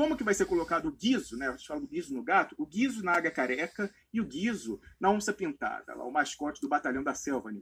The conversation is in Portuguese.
como que vai ser colocado o guiso, né? A gente fala do guiso no gato, o guiso na águia careca e o guiso na onça pintada, lá, o mascote do batalhão da selva.